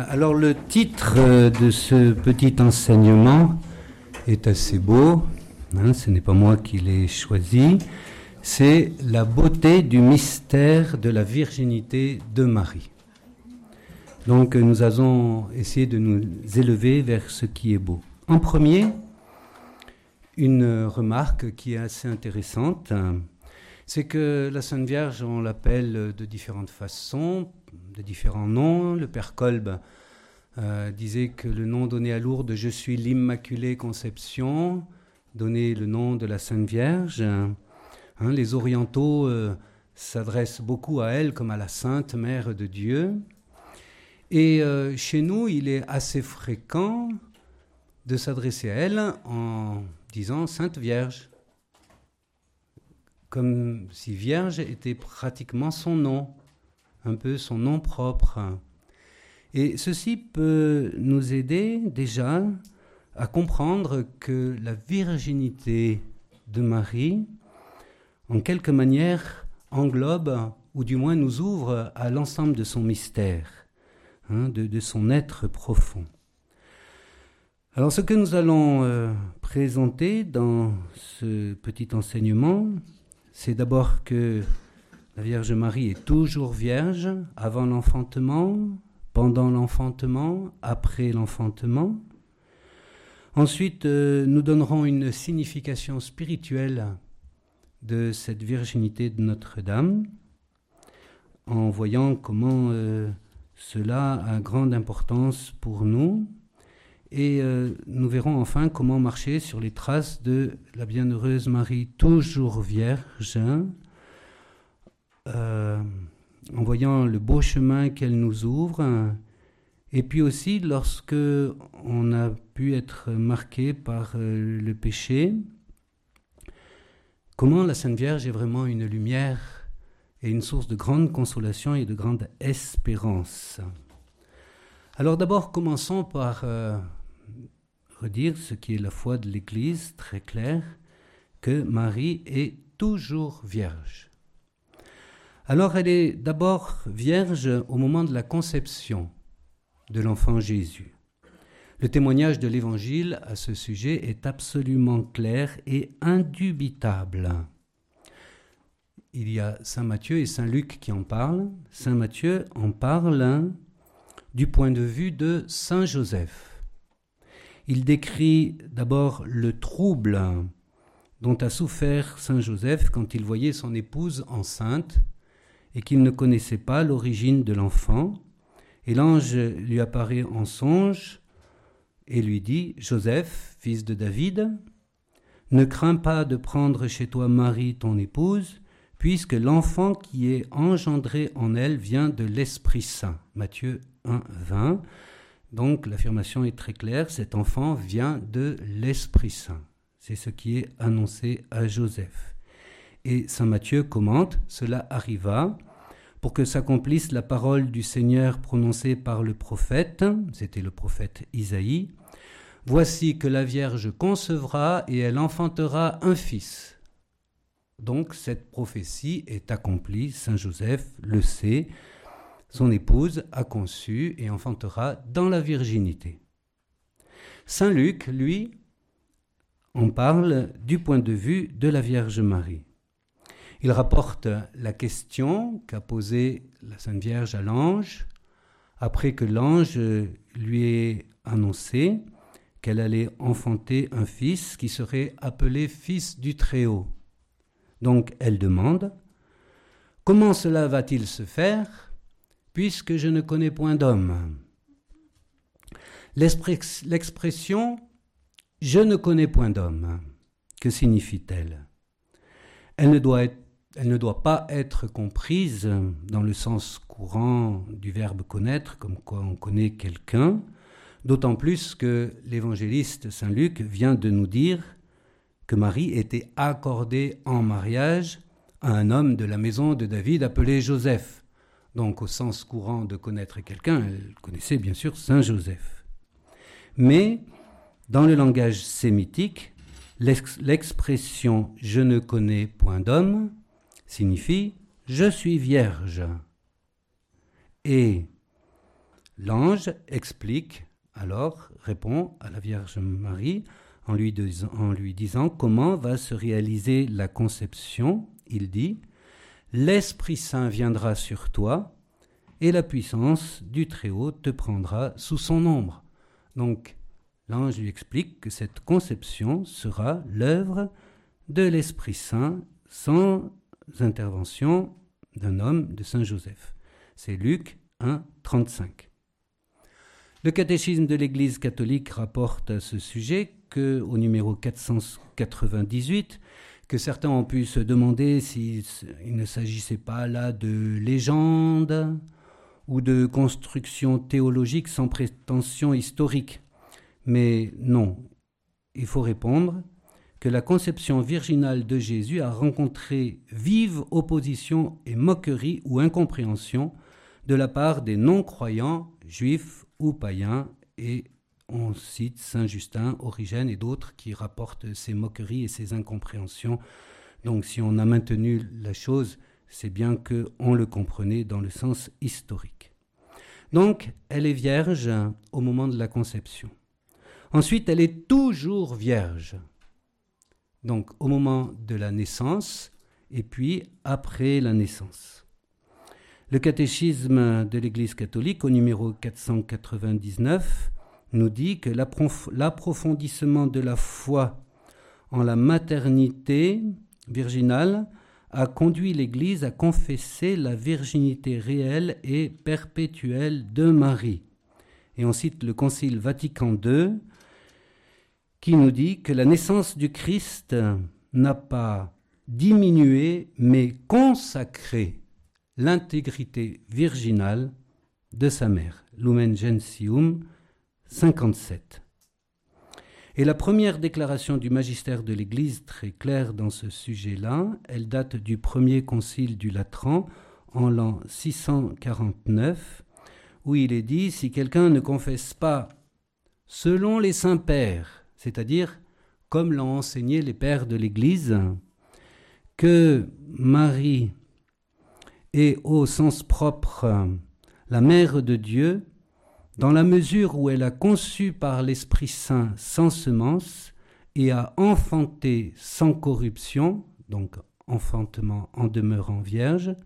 Alors le titre euh, de ce petit enseignement est assez beau. Hein, ce n'est pas moi qui l'ai choisi. C'est la beauté du mystère de la virginité de Marie. Donc nous allons essayer de nous élever vers ce qui est beau. En premier, une remarque qui est assez intéressante, c'est que la Sainte Vierge, on l'appelle de différentes façons, de différents noms. Le Père Kolb euh, disait que le nom donné à Lourdes, Je suis l'Immaculée Conception, donnait le nom de la Sainte Vierge. Hein, les orientaux euh, s'adressent beaucoup à elle comme à la Sainte Mère de Dieu. Et euh, chez nous, il est assez fréquent de s'adresser à elle en disant Sainte Vierge, comme si Vierge était pratiquement son nom, un peu son nom propre. Et ceci peut nous aider déjà à comprendre que la virginité de Marie, en quelque manière, englobe, ou du moins nous ouvre à l'ensemble de son mystère, hein, de, son être profond. Alors ce que nous allons euh, présenter dans ce petit enseignement, c'est d'abord que la Vierge Marie est toujours vierge avant l'enfantement, pendant l'enfantement, après l'enfantement. Ensuite, euh, nous donnerons une signification spirituelle de cette virginité de Notre-Dame, en voyant comment euh, cela a grande importance pour nous. Et euh, nous verrons enfin comment marcher sur les traces de la bienheureuse Marie, toujours vierge, en voyant le beau chemin qu'elle nous ouvre, et puis aussi lorsque on a pu être marqué par euh, le péché, comment la Sainte Vierge est vraiment une lumière et une source de grande consolation et de grande espérance. Alors d'abord, commençons par euh, redire ce qui est la foi de l'Église, très clair, que Marie est toujours vierge. Alors elle est d'abord vierge au moment de la conception de l'enfant Jésus. Le témoignage de l'Évangile à ce sujet est absolument clair et indubitable. Il y a Saint Matthieu et Saint Luc qui en parlent. Saint Matthieu en parle du point de vue de Saint Joseph. Il décrit d'abord le trouble dont a souffert Saint Joseph quand il voyait son épouse enceinte et qu'il ne connaissait pas l'origine de l'enfant. Et l'ange lui apparaît en songe et lui dit, Joseph, fils de David, ne crains pas de prendre chez toi Marie, ton épouse, puisque l'enfant qui est engendré en elle vient de l'Esprit Saint. Matthieu 1, 20. Donc l'affirmation est très claire, cet enfant vient de l'Esprit Saint. C'est ce qui est annoncé à Joseph. Et Saint Matthieu commente, cela arriva pour que s'accomplisse la parole du Seigneur prononcée par le prophète, c'était le prophète Isaïe, Voici que la Vierge concevra et elle enfantera un fils. Donc cette prophétie est accomplie, Saint Joseph le sait, son épouse a conçu et enfantera dans la virginité. Saint Luc, lui, en parle du point de vue de la Vierge Marie. Il rapporte la question qu'a posée la Sainte Vierge à l'ange, après que l'ange lui ait annoncé qu'elle allait enfanter un fils qui serait appelé fils du Très-Haut. Donc elle demande, Comment cela va-t-il se faire, puisque je ne connais point d'homme? L'expression Je ne connais point d'homme, que signifie-t-elle? Elle ne doit être elle ne doit pas être comprise dans le sens courant du verbe connaître, comme quoi on connaît quelqu'un, d'autant plus que l'évangéliste Saint Luc vient de nous dire que Marie était accordée en mariage à un homme de la maison de David appelé Joseph. Donc au sens courant de connaître quelqu'un, elle connaissait bien sûr Saint Joseph. Mais dans le langage sémitique, l'expression je ne connais point d'homme signifie je suis vierge. Et L'ange explique, alors répond à la Vierge Marie en lui, disant comment va se réaliser la conception. Il dit, L'Esprit Saint viendra sur toi et la puissance du Très-Haut te prendra sous son ombre. Donc, l'ange lui explique que cette conception sera l'œuvre de l'Esprit Saint sans intervention d'un homme de Saint Joseph. C'est Luc 1, 35. Le catéchisme de l'Église catholique rapporte à ce sujet que, au numéro 498, que certains ont pu se demander s'il ne s'agissait pas là de légende ou de construction théologique sans prétention historique. Mais non, il faut répondre que la conception virginale de Jésus a rencontré vive opposition et moquerie ou incompréhension de la part des non-croyants juifs ou païens et on cite Saint Justin, Origène et d'autres qui rapportent ces moqueries et ces incompréhensions. Donc si on a maintenu la chose, c'est bien qu'on le comprenait dans le sens historique. Donc elle est vierge au moment de la conception. Ensuite, elle est toujours vierge. Donc au moment de la naissance et puis après la naissance. Le catéchisme de l'Église catholique au numéro 499 nous dit que l'approfondissement de la foi en la maternité virginale a conduit l'Église à confesser la virginité réelle et perpétuelle de Marie. Et on cite le Concile Vatican II qui nous dit que la naissance du Christ n'a pas diminué mais consacré l'intégrité virginale de sa mère. Lumen Gentium 57. Et la première déclaration du magistère de l'Église, très claire dans ce sujet-là, elle date du premier concile du Latran en l'an 649, où il est dit, si quelqu'un ne confesse pas selon les saints pères, c'est-à-dire comme l'ont enseigné les pères de l'Église, que Marie est au sens propre la mère de Dieu, dans la mesure où elle a conçu par l'Esprit Saint sans semence et a enfanté sans corruption, donc enfantement en demeurant vierge,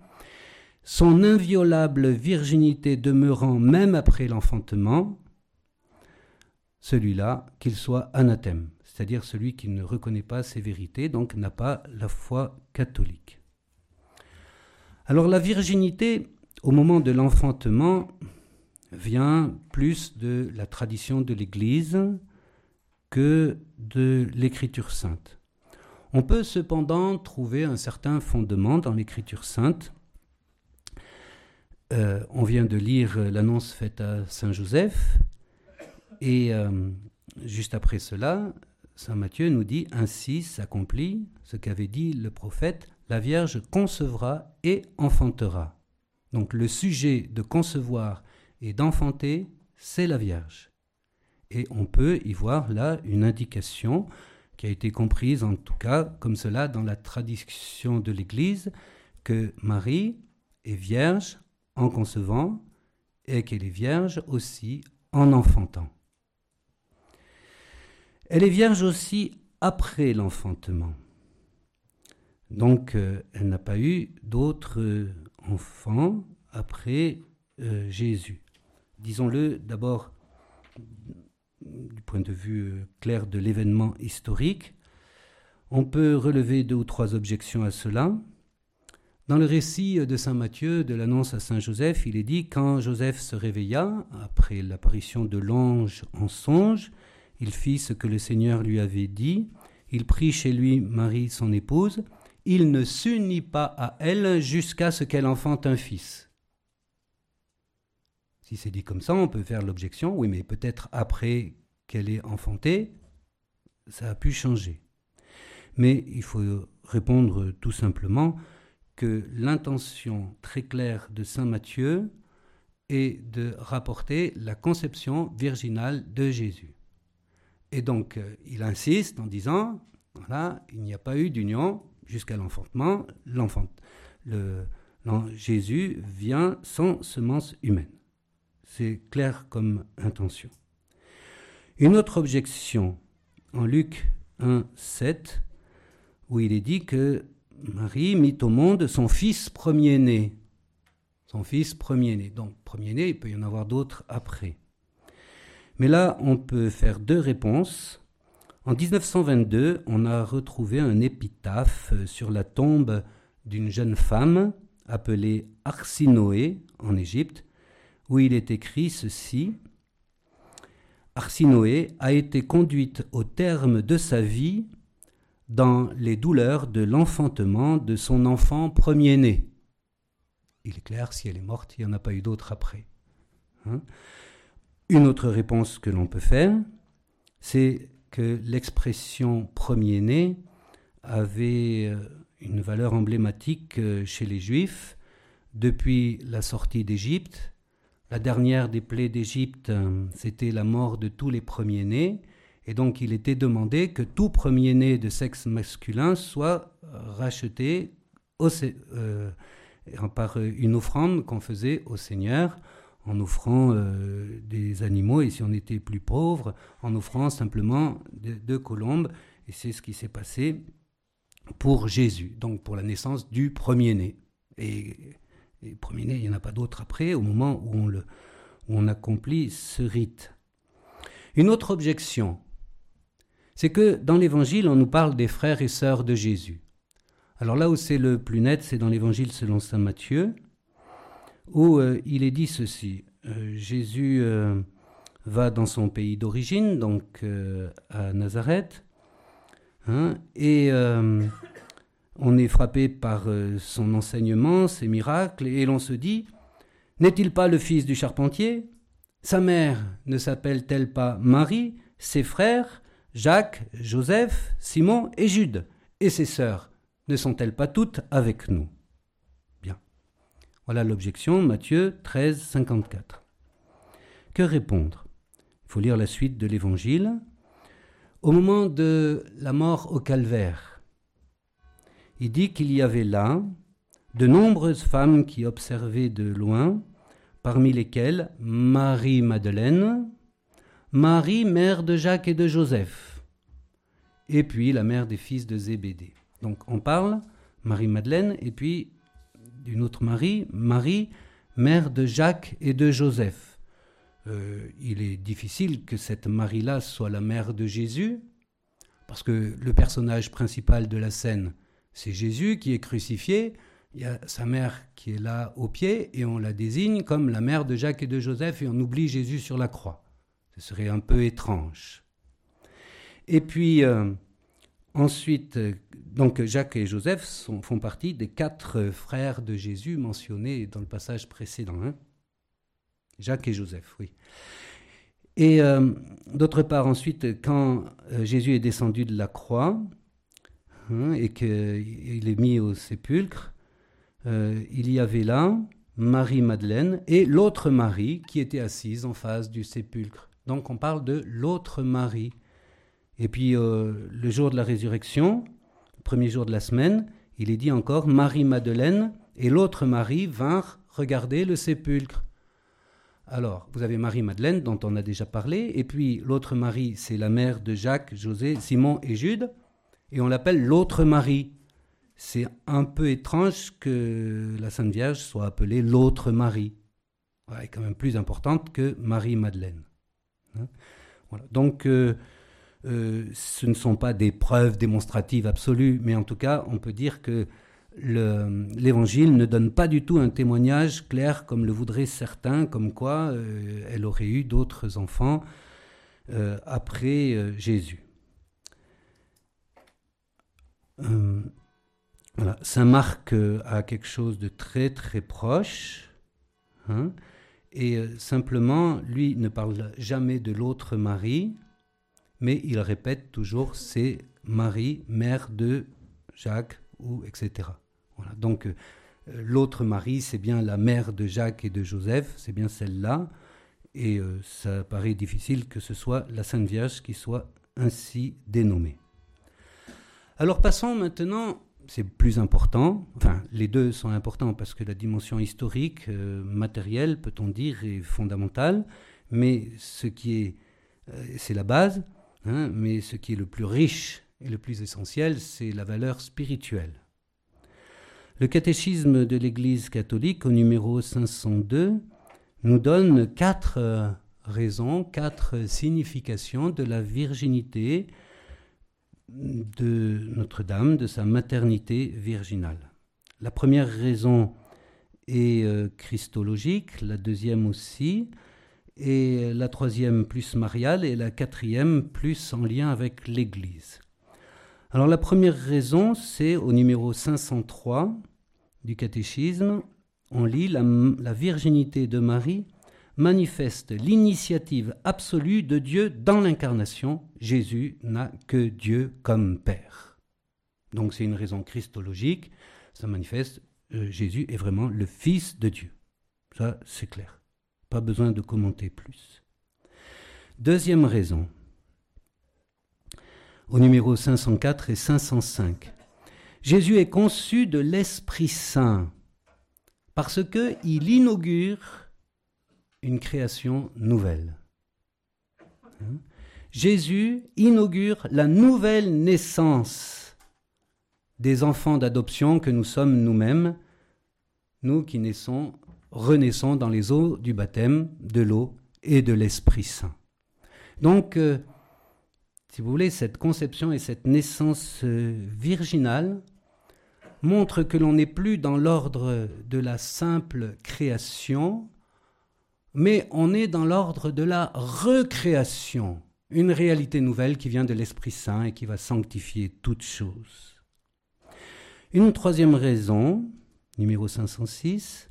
son inviolable virginité demeurant même après l'enfantement, celui-là, qu'il soit anathème, c'est-à-dire celui qui ne reconnaît pas ces vérités, donc n'a pas la foi catholique. Alors la virginité, au moment de l'enfantement, vient plus de la tradition de l'Église que de l'Écriture sainte. On peut cependant trouver un certain fondement dans l'Écriture sainte. Euh, on vient de lire l'annonce faite à Saint Joseph, et euh, juste après cela, Saint Matthieu nous dit Ainsi s'accomplit ce qu'avait dit le prophète La Vierge concevra et enfantera. Donc le sujet de concevoir et d'enfanter, c'est la Vierge. Et on peut y voir là une indication qui a été comprise en tout cas comme cela dans la tradition de l'Église, que Marie est vierge en concevant et qu'elle est vierge aussi en enfantant. Elle est vierge aussi après l'enfantement. Donc euh, elle n'a pas eu d'autres enfants après euh, Jésus disons-le d'abord du point de vue euh, clair de l'événement historique. On peut relever deux ou trois objections à cela. Dans le récit de Saint Matthieu de l'annonce à Saint Joseph, il est dit quand Joseph se réveilla, après l'apparition de l'ange en songe, il fit ce que le Seigneur lui avait dit, il prit chez lui Marie son épouse, il ne s'unit pas à elle jusqu'à ce qu'elle enfante un fils. Si c'est dit comme ça, on peut faire l'objection, oui, mais peut-être après qu'elle ait enfanté, ça a pu changer. Mais il faut répondre tout simplement que l'intention très claire de Saint Matthieu est de rapporter la conception virginale de Jésus. Et donc, euh, il insiste en disant, voilà, il n'y a pas eu d'union jusqu'à l'enfantement, l'enfant, le, Jésus vient sans semence humaine. c'est clair comme intention. Une autre objection en Luc 1, 7, où il est dit que Marie mit au monde son fils premier-né. Son fils premier-né. Donc premier-né, il peut y en avoir d'autres après. Mais là, on peut faire deux réponses. En 1922, on a retrouvé un épitaphe sur la tombe d'une jeune femme appelée Arsinoé en Égypte, où il est écrit ceci. Arsinoé a été conduite au terme de sa vie dans les douleurs de l'enfantement de son enfant premier-né. Il est clair, si elle est morte, il n'y en a pas eu d'autre après. Hein. Une autre réponse que l'on peut faire, c'est que l'expression premier-né avait euh, une valeur emblématique euh, chez les Juifs depuis la sortie d'Égypte. La dernière des plaies d'Égypte, euh, c'était la mort de tous les premiers-nés. Et donc il était demandé que tout premier-né de sexe masculin soit racheté par une offrande qu'on faisait au Seigneur en offrant euh, des animaux, et si on était plus pauvre, en offrant simplement deux colombes. Et c'est ce qui s'est passé pour Jésus, donc pour la naissance du premier-né. Et, le premier-né, il n'y en a pas d'autre après, au moment où on, le, où on accomplit ce rite. Une autre objection, c'est que dans l'Évangile, on nous parle des frères et sœurs de Jésus. Alors là où c'est le plus net, c'est dans l'Évangile selon Saint Matthieu, où euh, il est dit ceci. Euh, Jésus euh, va dans son pays d'origine, donc à Nazareth, hein, et on est frappé par son enseignement, ses miracles, et l'on se dit, n'est-il pas le fils du charpentier? Sa mère ne s'appelle-t-elle pas Marie Ses frères Jacques, Joseph, Simon et Jude? Et ses sœurs, ne sont-elles pas toutes avec nous? Voilà l'objection, Matthieu 13, 54. Que répondre? Il faut lire la suite de l'Évangile. Au moment de la mort au calvaire, il dit qu'il y avait là de nombreuses femmes qui observaient de loin, parmi lesquelles Marie-Madeleine, Marie, mère de Jacques et de Joseph, et puis la mère des fils de Zébédée. Donc on parle Marie-Madeleine et puis d'une autre Marie, Marie, mère de Jacques et de Joseph. Euh, il est difficile que cette Marie-là soit la mère de Jésus, parce que le personnage principal de la scène, c'est Jésus qui est crucifié, il y a sa mère qui est là au pied, et on la désigne comme la mère de Jacques et de Joseph, et on oublie Jésus sur la croix. Ce serait un peu étrange. Et puis, euh, ensuite, euh, donc Jacques et Joseph font partie des quatre frères de Jésus mentionnés dans le passage précédent. Hein. Jacques et Joseph, oui. Et euh, d'autre part, ensuite, quand Jésus est descendu de la croix hein, et qu'il est mis au sépulcre, il y avait là Marie-Madeleine et l'autre Marie qui était assise en face du sépulcre. Donc on parle de l'autre Marie. Et puis euh, le jour de la résurrection, le premier jour de la semaine, il est dit encore Marie-Madeleine et l'autre Marie vinrent regarder le sépulcre. Alors, vous avez Marie-Madeleine dont on a déjà parlé, et puis l'autre Marie, c'est la mère de Jacques, José, Simon et Jude, et on l'appelle l'autre Marie. C'est un peu étrange que la Sainte Vierge soit appelée l'autre Marie. Elle est quand même plus importante que Marie-Madeleine. Hein. Donc, euh, euh, ce ne sont pas des preuves démonstratives absolues, mais en tout cas, on peut dire que l'Évangile ne donne pas du tout un témoignage clair comme le voudraient certains, comme quoi euh, elle aurait eu d'autres enfants après Jésus. Saint Marc a quelque chose de très très proche. Hein, et euh, simplement, lui ne parle jamais de l'autre Marie, mais il répète toujours c'est Marie, mère de Jacques, ou etc. Voilà. Donc euh, l'autre Marie, c'est bien la mère de Jacques et de Joseph, c'est bien celle-là, et euh, ça paraît difficile que ce soit la Sainte Vierge qui soit ainsi dénommée. Alors passons maintenant c'est plus important. Enfin, les deux sont importants parce que la dimension historique, euh, matérielle, peut-on dire, est fondamentale. Mais ce qui est, c'est la base. Hein, mais ce qui est le plus riche et le plus essentiel, c'est la valeur spirituelle. Le catéchisme de l'Église catholique, au numéro 502, nous donne quatre euh, raisons, quatre significations de la virginité de Notre-Dame, de sa maternité virginale. La première raison est euh, christologique, la deuxième aussi, et la troisième plus mariale, et la quatrième plus en lien avec l'Église. Alors la première raison, c'est au numéro 503 du catéchisme, on lit la, virginité de Marie manifeste l'initiative absolue de Dieu dans l'incarnation. Jésus n'a que Dieu comme Père. Donc c'est une raison christologique, ça manifeste euh, Jésus est vraiment le Fils de Dieu. Ça, c'est clair. Pas besoin de commenter plus. Deuxième raison, au numéro 504 et 505. Jésus est conçu de l'Esprit Saint parce qu'il inaugure une création nouvelle. Hein? Jésus inaugure la nouvelle naissance des enfants d'adoption que nous sommes nous-mêmes, nous qui naissons, renaissons dans les eaux du baptême, de l'eau et de l'Esprit Saint. Donc, euh, si vous voulez, cette conception et cette naissance euh, virginale montrent que l'on n'est plus dans l'ordre de la simple création, mais on est dans l'ordre de la recréation, une réalité nouvelle qui vient de l'Esprit Saint et qui va sanctifier toutes choses. Une troisième raison, numéro 506,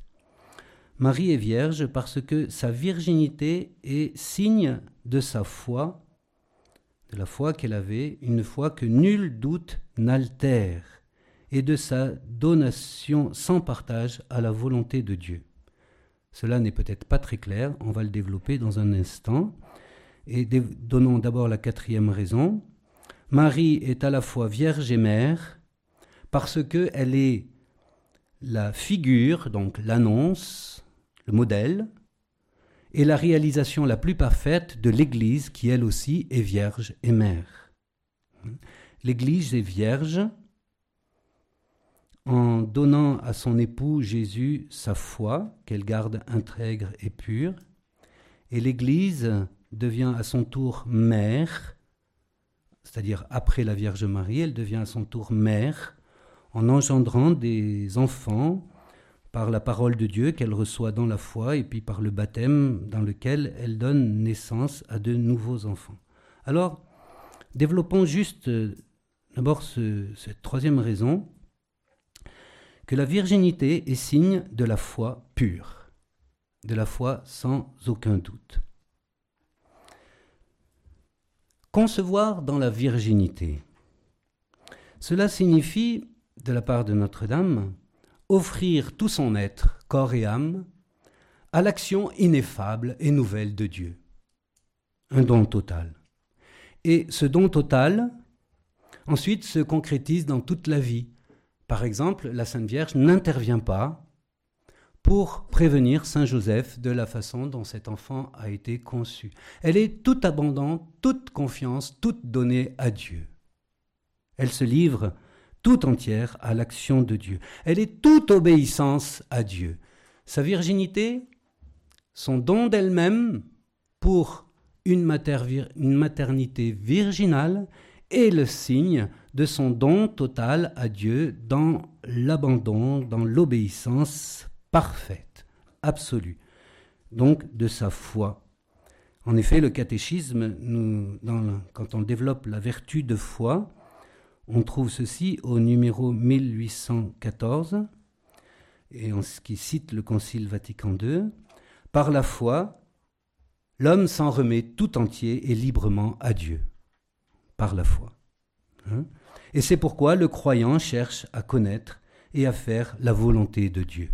Marie est vierge parce que sa virginité est signe de sa foi, de la foi qu'elle avait, une foi que nul doute n'altère, et de sa donation sans partage à la volonté de Dieu. Cela n'est peut-être pas très clair, on va le développer dans un instant. Et donnons d'abord la quatrième raison. Marie est à la fois vierge et mère parce qu'elle est la figure, donc l'annonce, le modèle, et la réalisation la plus parfaite de l'Église qui elle aussi est vierge et mère. L'Église est vierge en donnant à son époux Jésus sa foi, qu'elle garde intègre et pure, et l'Église devient à son tour mère, c'est-à-dire après la Vierge Marie, elle devient à son tour mère, en engendrant des enfants par la parole de Dieu qu'elle reçoit dans la foi et puis par le baptême dans lequel elle donne naissance à de nouveaux enfants. Alors, développons juste euh, d'abord cette troisième raison que la virginité est signe de la foi pure, de la foi sans aucun doute. Concevoir dans la virginité, cela signifie, de la part de Notre-Dame, offrir tout son être, corps et âme, à l'action ineffable et nouvelle de Dieu. Un don total. Et ce don total, ensuite, se concrétise dans toute la vie, par exemple, la Sainte Vierge n'intervient pas pour prévenir Saint Joseph de la façon dont cet enfant a été conçu. Elle est toute abondante, toute confiance, toute donnée à Dieu. Elle se livre tout entière à l'action de Dieu. Elle est toute obéissance à Dieu. Sa virginité, son don d'elle-même pour une, maternité virginale est le signe de son don total à Dieu dans l'abandon, dans l'obéissance parfaite, absolue, donc de sa foi. En effet, le catéchisme, quand on développe la vertu de foi, on trouve ceci au numéro 1814, et en ce qui cite le Concile Vatican II, Par la foi, l'homme s'en remet tout entier et librement à Dieu. Par la foi. Hein et c'est pourquoi le croyant cherche à connaître et à faire la volonté de Dieu.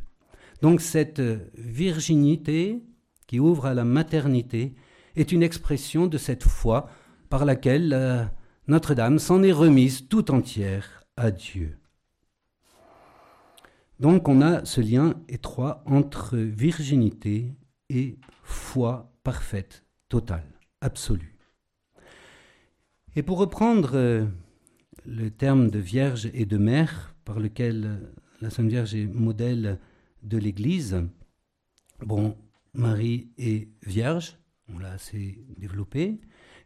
Donc cette virginité qui ouvre à la maternité est une expression de cette foi par laquelle Notre-Dame s'en est remise tout entière à Dieu. Donc on a ce lien étroit entre virginité et foi parfaite, totale, absolue. Et pour reprendre euh, le terme de vierge et de mère par lequel la Sainte Vierge est modèle de l'Église, bon, Marie est vierge, on l'a assez développé,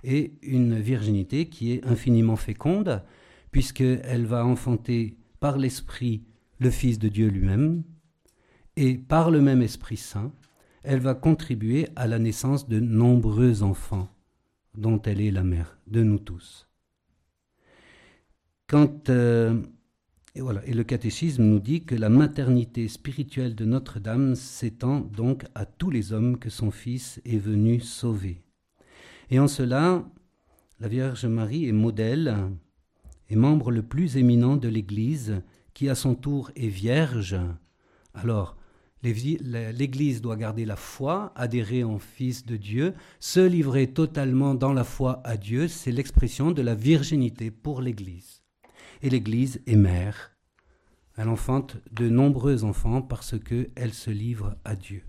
et une virginité qui est infiniment féconde, puisqu'elle va enfanter par l'Esprit le Fils de Dieu lui-même, et par le même Esprit Saint, elle va contribuer à la naissance de nombreux enfants, dont elle est la mère de nous tous. Quand, euh, et, le catéchisme nous dit que la maternité spirituelle de Notre-Dame s'étend donc à tous les hommes que son Fils est venu sauver. Et en cela, la Vierge Marie est modèle et membre le plus éminent de l'Église, qui à son tour est vierge. Alors, l'Église doit garder la foi, adhérer en Fils de Dieu, se livrer totalement dans la foi à Dieu, c'est l'expression de la virginité pour l'Église. Et l'Église est mère. Elle enfante de nombreux enfants parce qu'elle se livre à Dieu.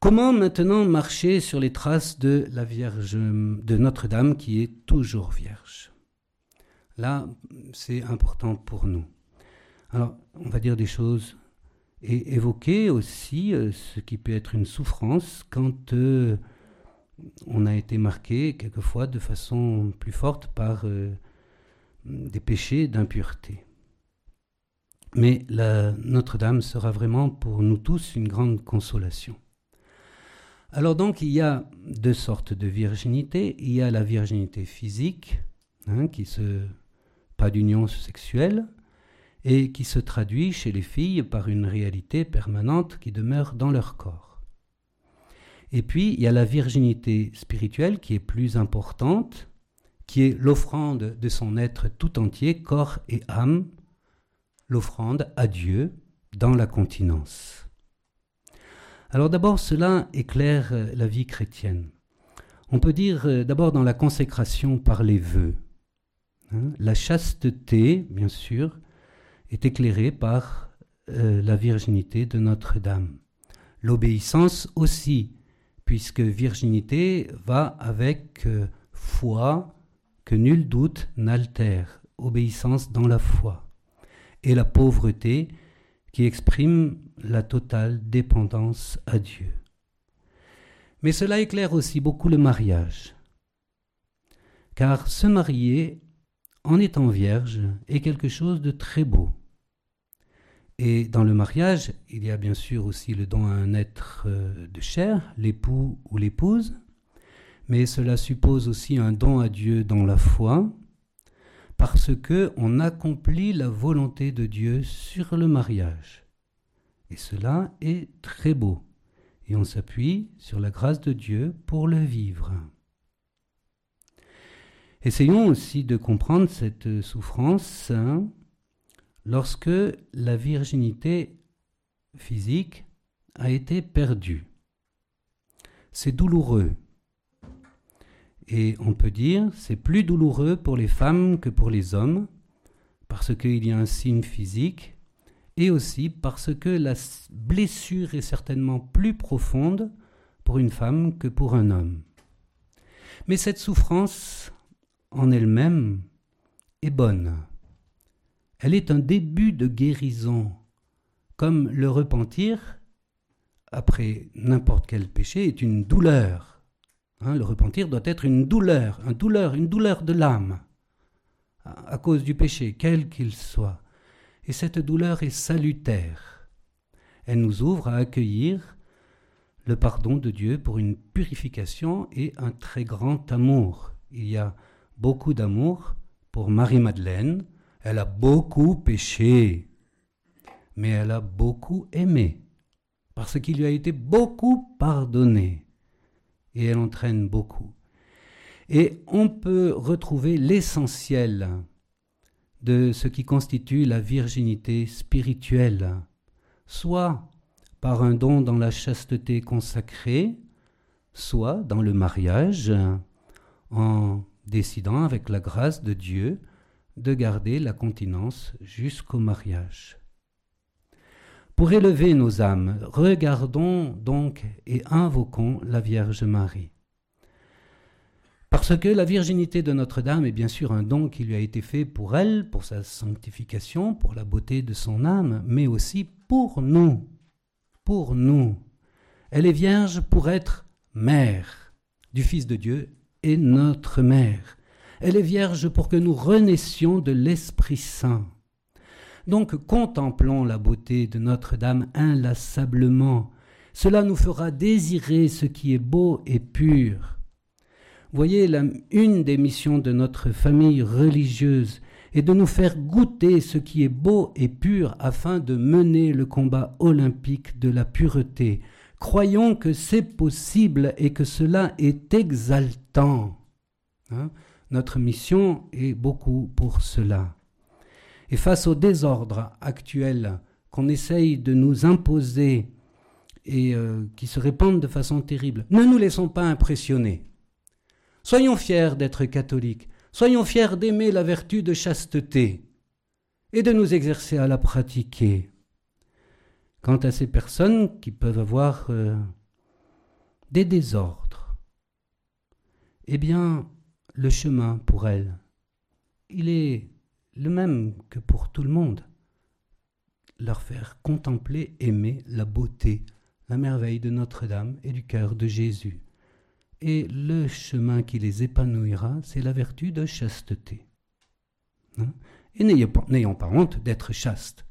Comment maintenant marcher sur les traces de la Vierge de Notre-Dame qui est toujours vierge? Là, c'est important pour nous. Alors, on va dire des choses et évoquer aussi euh, ce qui peut être une souffrance quand euh, on a été marqué quelquefois de façon plus forte par euh, des péchés d'impureté. Mais Notre-Dame sera vraiment pour nous tous une grande consolation. Alors donc il y a deux sortes de virginité. Il y a la virginité physique, hein, qui se pas d'union sexuelle, et qui se traduit chez les filles par une réalité permanente qui demeure dans leur corps. Et puis il y a la virginité spirituelle qui est plus importante, qui est l'offrande de son être tout entier, corps et âme, l'offrande à Dieu dans la continence. Alors d'abord, cela éclaire euh, la vie chrétienne. On peut dire euh, d'abord dans la consécration par les vœux. Hein. la chasteté, bien sûr, est éclairée par euh, la virginité de Notre-Dame. L'obéissance aussi, puisque virginité va avec foi que nul doute n'altère, obéissance dans la foi. Et la pauvreté qui exprime la totale dépendance à Dieu. Mais cela éclaire aussi beaucoup le mariage, car se marier en étant vierge est quelque chose de très beau. Et dans le mariage, il y a bien sûr aussi le don à un être euh, de chair, l'époux ou l'épouse, mais cela suppose aussi un don à Dieu dans la foi, parce que on accomplit la volonté de Dieu sur le mariage. Et cela est très beau. Et on s'appuie sur la grâce de Dieu pour le vivre. Essayons aussi de comprendre cette souffrance hein, lorsque la virginité physique a été perdue. C'est douloureux. Et on peut dire c'est plus douloureux pour les femmes que pour les hommes, parce qu'il y a un signe physique et aussi parce que la blessure est certainement plus profonde pour une femme que pour un homme. Mais cette souffrance en elle-même est bonne. Elle est un début de guérison, comme le repentir, après n'importe quel péché, est une douleur. Hein, le repentir doit être une douleur, une douleur, une douleur de l'âme, à cause du péché, quel qu'il soit et cette douleur est salutaire. Elle nous ouvre à accueillir le pardon de Dieu pour une purification et un très grand amour. Il y a beaucoup d'amour pour Marie-Madeleine. Elle a beaucoup péché, mais elle a beaucoup aimé, parce qu'il lui a été beaucoup pardonné, et elle entraîne beaucoup. Et on peut retrouver l'essentiel de ce qui constitue la virginité spirituelle, soit par un don dans la chasteté consacrée, soit dans le mariage, en décidant avec la grâce de Dieu de garder la continence jusqu'au mariage. Pour élever nos âmes, regardons donc et invoquons la Vierge Marie. Parce que la virginité de Notre-Dame est bien sûr un don qui lui a été fait pour elle, pour sa sanctification, pour la beauté de son âme, mais aussi pour nous. Pour nous. Elle est vierge pour être mère du Fils de Dieu et notre mère. Elle est vierge pour que nous renaissions de l'Esprit Saint. Donc contemplons la beauté de Notre-Dame inlassablement. Cela nous fera désirer ce qui est beau et pur voyez, une des missions de notre famille religieuse est de nous faire goûter ce qui est beau et pur afin de mener le combat olympique de la pureté. Croyons que c'est possible et que cela est exaltant. Hein. notre mission est beaucoup pour cela. Et face au désordre actuel qu'on essaye de nous imposer et euh, qui se répandent de façon terrible, ne nous laissons pas impressionner. Soyons fiers d'être catholiques, soyons fiers d'aimer la vertu de chasteté et de nous exercer à la pratiquer. Quant à ces personnes qui peuvent avoir euh, des désordres, eh bien, le chemin pour elles, il est le même que pour tout le monde. Leur faire contempler, aimer la beauté, la merveille de Notre-Dame et du cœur de Jésus et le chemin qui les épanouira, c'est la vertu de chasteté. Hein? et n'ayons pas, pas honte d'être chaste.